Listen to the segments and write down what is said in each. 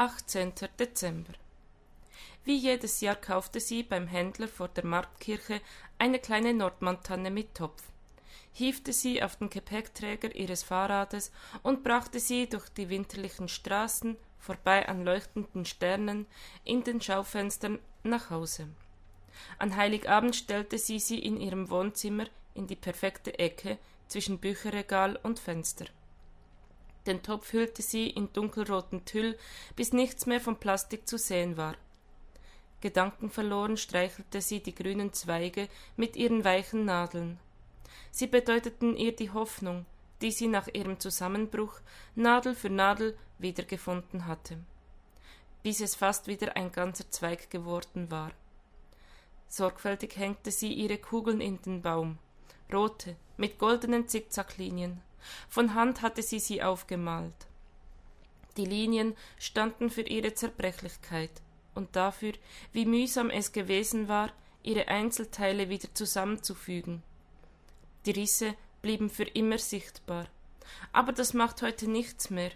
18. Dezember. Wie jedes Jahr kaufte sie beim Händler vor der Marktkirche eine kleine Nordmantanne mit Topf, hiefte sie auf den Gepäckträger ihres Fahrrades und brachte sie durch die winterlichen Straßen, vorbei an leuchtenden Sternen, in den Schaufenstern nach Hause. An Heiligabend stellte sie sie in ihrem Wohnzimmer in die perfekte Ecke zwischen Bücherregal und Fenster. Den Topf hüllte sie in dunkelroten Tüll, bis nichts mehr vom Plastik zu sehen war. Gedankenverloren streichelte sie die grünen Zweige mit ihren weichen Nadeln. Sie bedeuteten ihr die Hoffnung, die sie nach ihrem Zusammenbruch Nadel für Nadel wiedergefunden hatte, bis es fast wieder ein ganzer Zweig geworden war. Sorgfältig hängte sie ihre Kugeln in den Baum, rote, mit goldenen Zickzacklinien. Von Hand hatte sie sie aufgemalt. Die Linien standen für ihre Zerbrechlichkeit und dafür, wie mühsam es gewesen war, ihre Einzelteile wieder zusammenzufügen. Die Risse blieben für immer sichtbar. Aber das macht heute nichts mehr,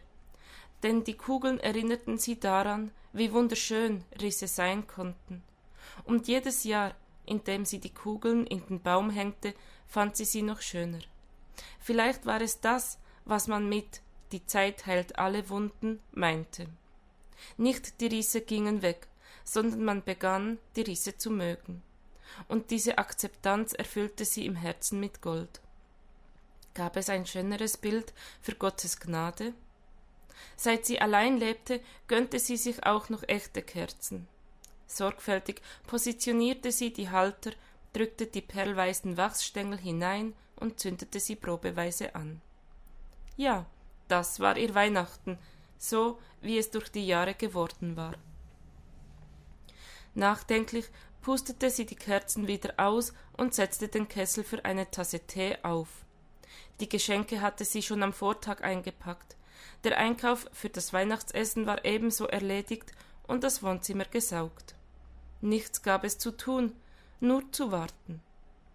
denn die Kugeln erinnerten sie daran, wie wunderschön Risse sein konnten. Und jedes Jahr, in dem sie die Kugeln in den Baum hängte, fand sie sie noch schöner. Vielleicht war es das, was man mit die Zeit heilt alle Wunden meinte. Nicht die Risse gingen weg, sondern man begann, die Risse zu mögen. Und diese Akzeptanz erfüllte sie im Herzen mit Gold. Gab es ein schöneres Bild für Gottes Gnade? Seit sie allein lebte, gönnte sie sich auch noch echte Kerzen. Sorgfältig positionierte sie die Halter, drückte die perlweißen Wachsstängel hinein und zündete sie probeweise an. Ja, das war ihr Weihnachten, so wie es durch die Jahre geworden war. Nachdenklich pustete sie die Kerzen wieder aus und setzte den Kessel für eine Tasse Tee auf. Die Geschenke hatte sie schon am Vortag eingepackt. Der Einkauf für das Weihnachtsessen war ebenso erledigt und das Wohnzimmer gesaugt. Nichts gab es zu tun, nur zu warten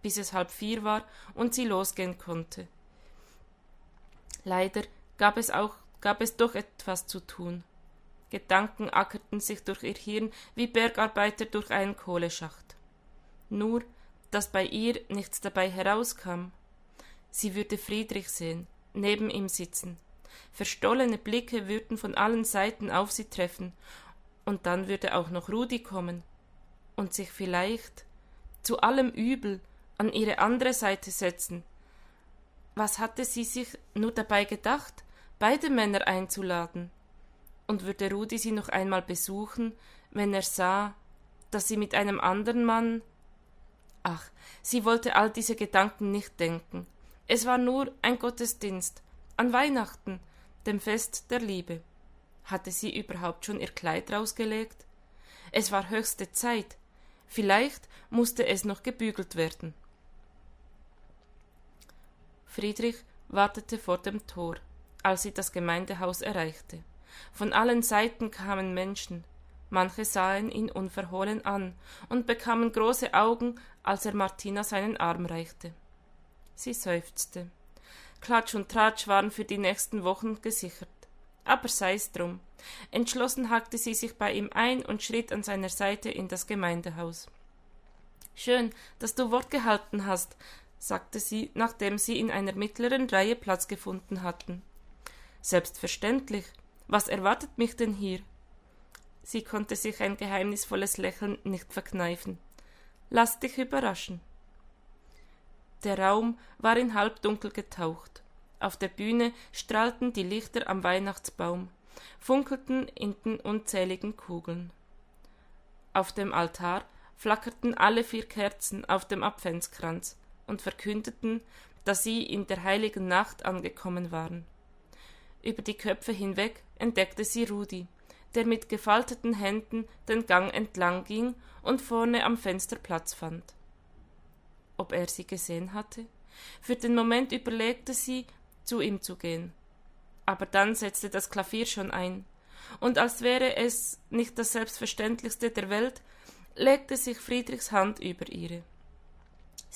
bis es halb vier war und sie losgehen konnte. Leider gab es auch gab es doch etwas zu tun. Gedanken ackerten sich durch ihr Hirn wie Bergarbeiter durch einen Kohleschacht. Nur, dass bei ihr nichts dabei herauskam. Sie würde Friedrich sehen, neben ihm sitzen. Verstollene Blicke würden von allen Seiten auf sie treffen, und dann würde auch noch Rudi kommen und sich vielleicht zu allem Übel an ihre andere Seite setzen. Was hatte sie sich nur dabei gedacht, beide Männer einzuladen? Und würde Rudi sie noch einmal besuchen, wenn er sah, dass sie mit einem anderen Mann. Ach, sie wollte all diese Gedanken nicht denken. Es war nur ein Gottesdienst, an Weihnachten, dem Fest der Liebe. Hatte sie überhaupt schon ihr Kleid rausgelegt? Es war höchste Zeit. Vielleicht musste es noch gebügelt werden. Friedrich wartete vor dem Tor, als sie das Gemeindehaus erreichte. Von allen Seiten kamen Menschen, manche sahen ihn unverhohlen an und bekamen große Augen, als er Martina seinen Arm reichte. Sie seufzte. Klatsch und Tratsch waren für die nächsten Wochen gesichert. Aber sei's drum. Entschlossen hackte sie sich bei ihm ein und schritt an seiner Seite in das Gemeindehaus. Schön, dass du Wort gehalten hast, sagte sie, nachdem sie in einer mittleren Reihe Platz gefunden hatten. Selbstverständlich. Was erwartet mich denn hier? Sie konnte sich ein geheimnisvolles Lächeln nicht verkneifen. Lass dich überraschen. Der Raum war in Halbdunkel getaucht. Auf der Bühne strahlten die Lichter am Weihnachtsbaum, funkelten in den unzähligen Kugeln. Auf dem Altar flackerten alle vier Kerzen auf dem Adventskranz, und verkündeten, dass sie in der heiligen Nacht angekommen waren. Über die Köpfe hinweg entdeckte sie Rudi, der mit gefalteten Händen den Gang entlang ging und vorne am Fenster Platz fand. Ob er sie gesehen hatte? Für den Moment überlegte sie, zu ihm zu gehen. Aber dann setzte das Klavier schon ein, und als wäre es nicht das Selbstverständlichste der Welt, legte sich Friedrichs Hand über ihre.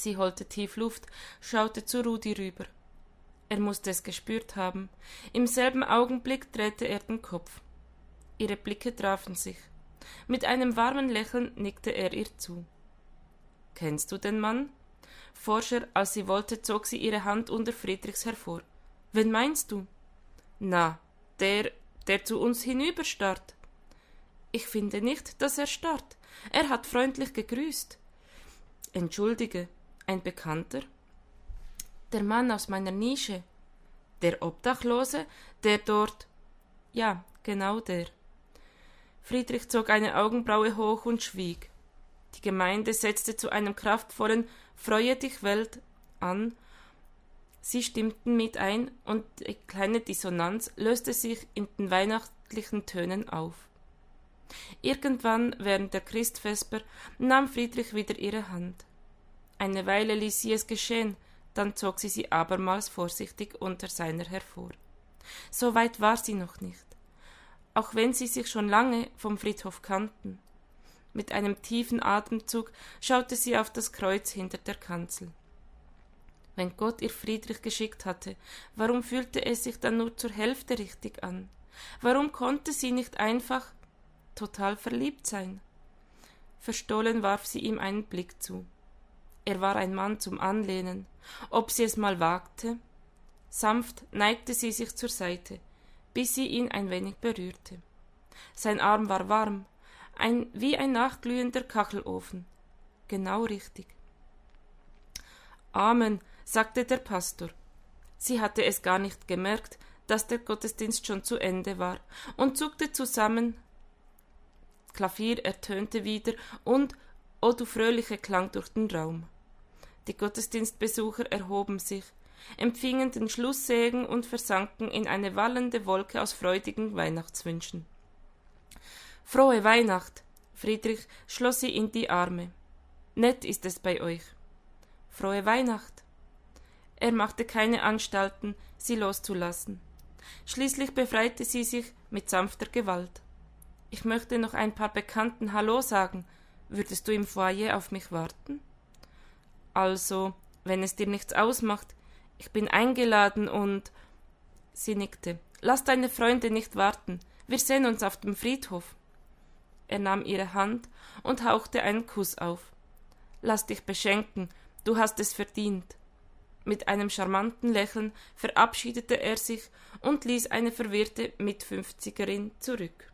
Sie holte tief Luft, schaute zu Rudi rüber. Er musste es gespürt haben. Im selben Augenblick drehte er den Kopf. Ihre Blicke trafen sich. Mit einem warmen Lächeln nickte er ihr zu. Kennst du den Mann? Forscher, als sie wollte, zog sie ihre Hand unter Friedrichs hervor. Wen meinst du? Na, der, der zu uns hinüberstarrt. Ich finde nicht, dass er starrt. Er hat freundlich gegrüßt. Entschuldige, ein Bekannter? Der Mann aus meiner Nische. Der Obdachlose, der dort. Ja, genau der. Friedrich zog eine Augenbraue hoch und schwieg. Die Gemeinde setzte zu einem kraftvollen Freue dich Welt an. Sie stimmten mit ein, und die kleine Dissonanz löste sich in den weihnachtlichen Tönen auf. Irgendwann während der Christvesper nahm Friedrich wieder ihre Hand. Eine Weile ließ sie es geschehen, dann zog sie sie abermals vorsichtig unter seiner hervor. So weit war sie noch nicht, auch wenn sie sich schon lange vom Friedhof kannten. Mit einem tiefen Atemzug schaute sie auf das Kreuz hinter der Kanzel. Wenn Gott ihr Friedrich geschickt hatte, warum fühlte es sich dann nur zur Hälfte richtig an? Warum konnte sie nicht einfach total verliebt sein? Verstohlen warf sie ihm einen Blick zu. Er war ein Mann zum Anlehnen. Ob sie es mal wagte? Sanft neigte sie sich zur Seite, bis sie ihn ein wenig berührte. Sein Arm war warm, ein, wie ein nachglühender Kachelofen. Genau richtig. Amen, sagte der Pastor. Sie hatte es gar nicht gemerkt, dass der Gottesdienst schon zu Ende war, und zuckte zusammen. Klavier ertönte wieder, und O oh, du fröhliche Klang durch den Raum. Die Gottesdienstbesucher erhoben sich, empfingen den Schlusssegen und versanken in eine wallende Wolke aus freudigen Weihnachtswünschen. Frohe Weihnacht! Friedrich schloss sie in die Arme. Nett ist es bei euch. Frohe Weihnacht! Er machte keine Anstalten, sie loszulassen. Schließlich befreite sie sich mit sanfter Gewalt. Ich möchte noch ein paar Bekannten Hallo sagen, Würdest du im Foyer auf mich warten? Also, wenn es dir nichts ausmacht, ich bin eingeladen und. Sie nickte. Lass deine Freunde nicht warten. Wir sehen uns auf dem Friedhof. Er nahm ihre Hand und hauchte einen Kuss auf. Lass dich beschenken, du hast es verdient. Mit einem charmanten Lächeln verabschiedete er sich und ließ eine verwirrte Mitfünfzigerin zurück.